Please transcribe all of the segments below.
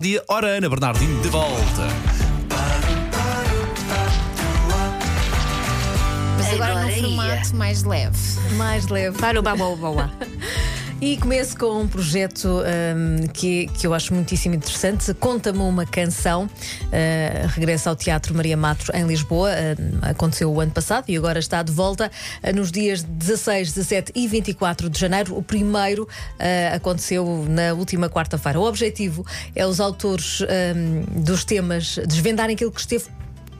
Dia, ora, Ana Bernardino de volta. Mas agora, num formato mais leve. mais leve. Para o babá, babá. E começo com um projeto hum, que, que eu acho muitíssimo interessante. Conta-me uma canção. Uh, regressa ao Teatro Maria Matos em Lisboa. Hum, aconteceu o ano passado e agora está de volta uh, nos dias 16, 17 e 24 de janeiro. O primeiro uh, aconteceu na última quarta-feira. O objetivo é os autores hum, dos temas desvendarem aquilo que esteve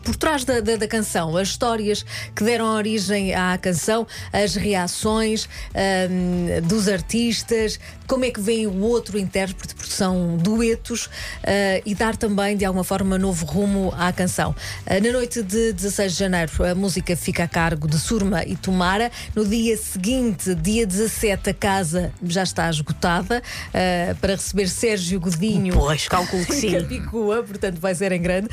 por trás da, da- da canção, as histórias que deram origem à canção, as reações ahm, dos artistas, como é que vem o outro intérprete, porque são duetos, ah, e dar também, de alguma forma, novo rumo à canção. Ah, na noite de 16 de janeiro, a música fica a cargo de Surma e Tomara. No dia seguinte, dia 17, a casa já está esgotada ah, para receber Sérgio Godinho. Pois, que sim. Capicua, portanto vai ser em grande,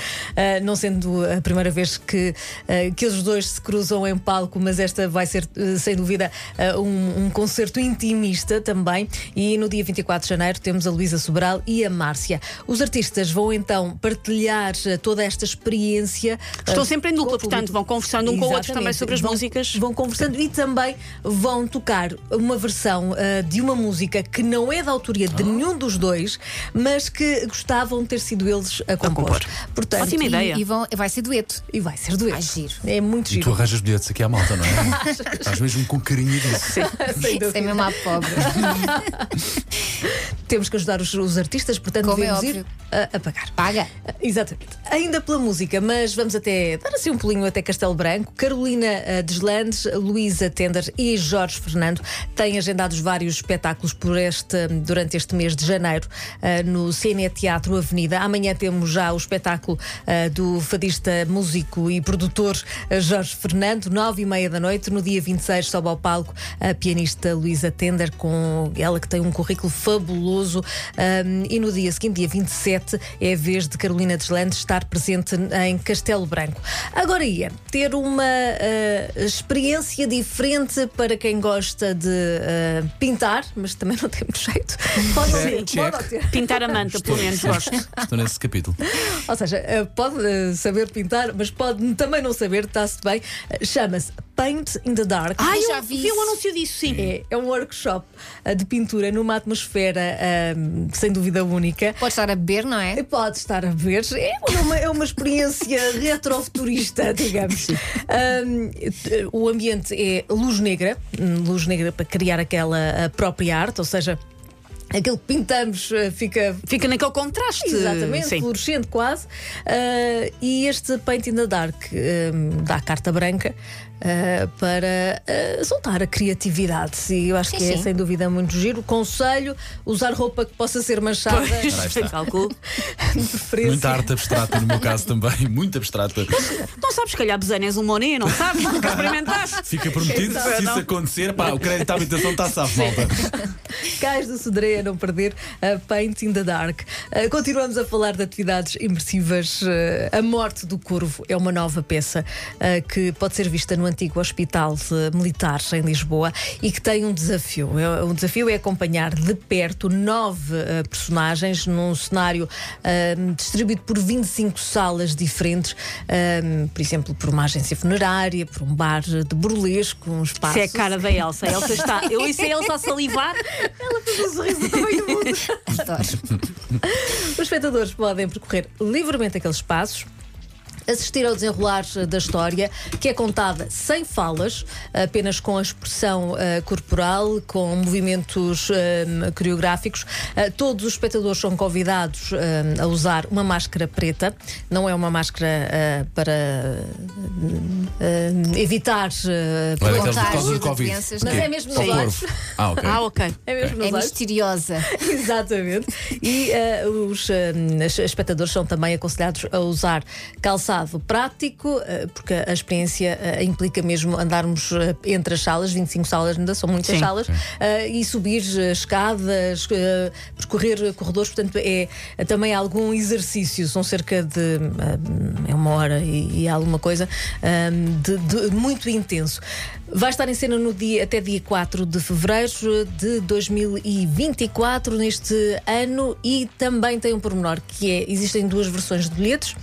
não sendo a primeira vez que, ah, que eles dois se cruzam em palco, mas esta vai ser ah, sem dúvida ah, um, um concerto intimista também. E no dia 24 de janeiro temos a Luísa Sobral e a Márcia. Os artistas vão então partilhar ah, toda esta experiência. Estão ah, sempre em dupla, portanto, vão conversando um com o outro também sobre as Vão- músicas. Vão conversando e também vão tocar uma versão ah, de uma música que não é da autoria Ah. de nenhum dos dois, mas que gostavam de ter sido eles a compor. compor. Portanto, Ótima e- ideia. E, vão, vai ser dueto. E vai ser dueto. Ai, giro. É muito E tu giro. arranjas bilhetes aqui à malta, não é? Estás mesmo com carinho disso. Dúvida. Sem mesmo à pobre. Temos que ajudar os, os artistas, portanto Como é devemos ir óbvio. a, a pagar. Paga. Exatamente. Ainda pela música, mas vamos até dar assim um pulinho até Castelo Branco. Carolina eh, Deslandes, Luísa Tender e Jorge Fernando têm agendados vários espetáculos por este, durante este mês de janeiro no CNE Teatro Avenida. Amanhã temos já o espetáculo do fadista, músico e produtor eh, Jorge Fernando, nove e meia da noite. No dia 26 sobe ao palco a pianista Luísa Tender, com ela que tem um currículo fabuloso. Um, e no dia seguinte, dia 27, é a vez de Carolina Deslandes estar presente em Castelo Branco. Agora ia ter uma uh, experiência diferente para quem gosta de uh, pintar, mas também não tem muito jeito. Pode Check. pode ter. Pintar a manta, pelo menos gosto. Estou nesse capítulo. Ou seja, pode saber pintar, mas pode também não saber, está-se bem. Chama-se Paint in the Dark. Ah, já vi vi o isso. anúncio disso, sim. É, é um workshop uh, de pintura numa atmosfera um, sem dúvida única. Pode estar a beber, não é? Pode estar a ver, é uma, é uma experiência retrofuturista, digamos. Um, o ambiente é luz negra, hum, luz negra para criar aquela a própria arte, ou seja, aquilo que pintamos uh, fica Fica naquele contraste. Exatamente, Sim. fluorescente quase. Ah, e este Paint in the Dark ah, dá carta branca ah, para ah, soltar a criatividade. E eu acho Sim, que é sim. sem dúvida muito giro. Conselho: usar roupa que possa ser manchada. Pois, calculo. Muita arte abstrata, no meu caso também. Muito abstrata. Não sabes, se calhar Besanes um Monet, não sabes? Nunca experimentaste. Fica prometido, Exato. se isso acontecer, pá, o crédito à habitação está safo, malta. Cais do Sodré a não perder a Paint in the Dark. Ah, continuamos a falar de atividades imersivas. Ah, a Morte do Corvo é uma nova peça ah, que pode ser vista no antigo Hospital de Militar em Lisboa e que tem um desafio. É- O desafio é acompanhar de perto nove ah, personagens num cenário ah, distribuído por 25 salas diferentes, ah, por exemplo, por uma agência funerária, por um bar de burlesco, um espaço. Isso é a cara da Elsa. A Elsa está. Eu ouço a Elsa a salivar. um sorriso do tamanho do mundo. Adoro. Os espectadores podem percorrer livremente aqueles espaços. Assistir ao desenrolar da história, que é contada sem falas, apenas com a expressão eh, corporal, com movimentos eh, coreográficos. Eh, todos os espectadores são convidados eh, a usar uma máscara preta. Não é uma máscara eh, para eh, evitar. eh, Contágio por causa do de Covid. Mas é mesmo nos olhos. Ah, ok. Ah, ok. é mesmo nos É olhos. misteriosa. Exatamente. E eh, os eh, es- espectadores são também aconselhados a usar calçado engraçado, prático, eh, porque a experiência eh, implica mesmo andarmos eh, entre as salas, 25 salas ainda são muitas Sim. salas, e subir escadas, percorrer corredores, portanto é eh, também algum exercício, são cerca de é uma hora e, e alguma coisa de, de muito intenso. Vai estar em cena no dia, até dia 4 de fevereiro de 2024, neste ano, e também tem um pormenor que é: existem duas versões de bilhetes.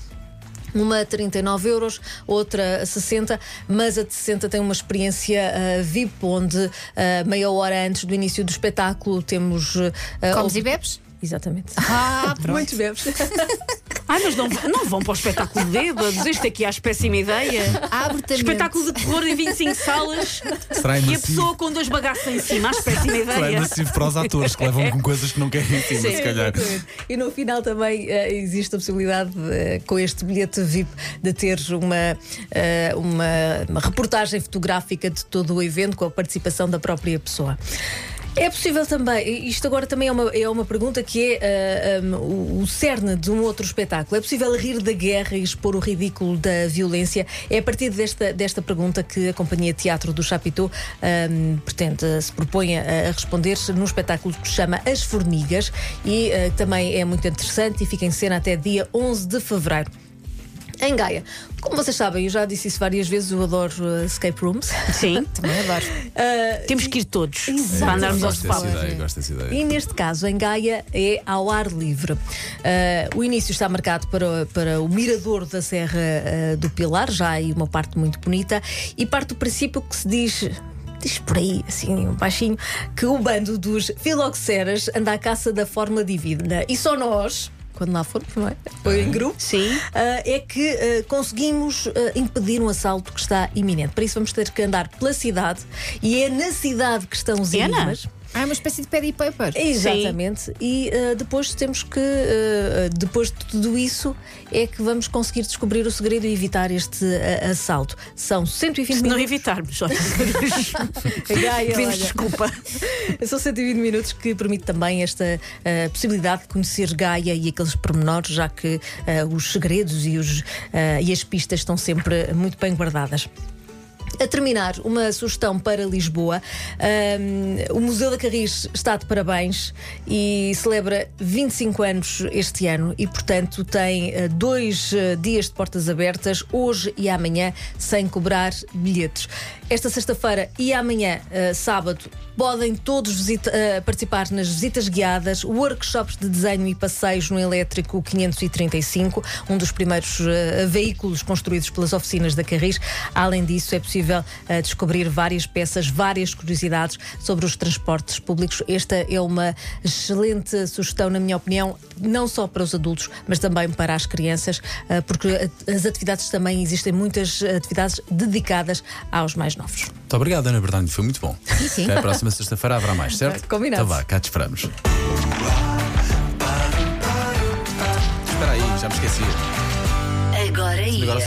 Uma a 39 euros, outra a 60, mas a de 60 tem uma experiência ah, VIP, onde ah, meia hora antes do início do espetáculo temos. ah, Comes e bebes? Exatamente. Ah, Muitos bebes. Ai, mas não, não vão para o espetáculo de bêbados. Isto aqui é a péssima ideia. Abertamente. Espetáculo de terror em 25 salas Será e a pessoa com dois bagaços em cima. Acho péssima Será ideia. imersivo para os atores que levam com coisas que não querem em cima, Sim, se calhar. Exatamente. E no final também eh, existe a possibilidade, eh, com este bilhete VIP, de ter uma, eh, uma, uma reportagem fotográfica de todo o evento com a participação da própria pessoa. É possível também, isto agora também é uma, é uma pergunta que é eh, um, o, cerne de um outro espetáculo. É possível rir da guerra e expor o ridículo da violência? É a partir desta, desta pergunta que a Companhia Teatro do Chapitão um, pretende, se propõe a, a responder num espetáculo que se chama As Formigas e eh, também é muito interessante e fica em cena até dia 11 de fevereiro. Em Gaia, como vocês sabem, eu já disse isso várias vezes, eu adoro eh, escape rooms. Sim, Também adoro. Eh, temos que ir todos Exato. para andarmos aos Gosto dessa palcos. ideia, gosto dessa ideia. E neste caso, em Gaia, é ao ar livre. Ah, o início está marcado para, para o mirador da Serra ah, do Pilar, já aí uma parte muito bonita, e parte do princípio que se diz. Diz por aí, assim, baixinho, que o bando dos filoxeras anda à caça da forma divina. E só nós, quando lá formos, não é? Foi em grupo. Sim. Ah, é que ah, conseguimos ah, impedir um assalto que está iminente. Para isso vamos ter que andar pela cidade e é na cidade que estão os É, não? enigmas. Ah, é uma espécie de paddy paper. Exatamente. E uh, depois temos que, uh, depois de tudo isso, é que vamos conseguir descobrir o segredo e evitar este uh, assalto. São 120 Se não minutos. evitarmos, olha. Gaia, Pedimos desculpa. São 120 minutos que permite também esta uh, possibilidade de conhecer Gaia e aqueles pormenores, já que uh, os segredos e, os, uh, e as pistas estão sempre muito bem guardadas. A terminar, uma sugestão para Lisboa. Um, o Museu da Carris está de parabéns e celebra 25 anos este ano e, portanto, tem uh, dois uh, dias de portas abertas, hoje e amanhã, sem cobrar bilhetes. Esta sexta-feira e amanhã, uh, sábado, podem todos visita- participar nas visitas guiadas, workshops de desenho e passeios no elétrico 535, um dos primeiros veículos construídos pelas oficinas da Carris. Além disso, é possível uh, descobrir várias peças, várias curiosidades sobre os transportes públicos. Esta é uma excelente sugestão, na minha opinião, não só para os adultos, mas também para as crianças, uh, porque as atividades também existem muitas atividades dedicadas aos mais novos. Muito obrigado, Ana Bernardo, foi muito bom. Sim, sim. Até a próxima sexta-feira haverá mais, certo? Combinado. Então vá, cá te esperamos. Espera aí, já me esqueci. Agora ia. Agora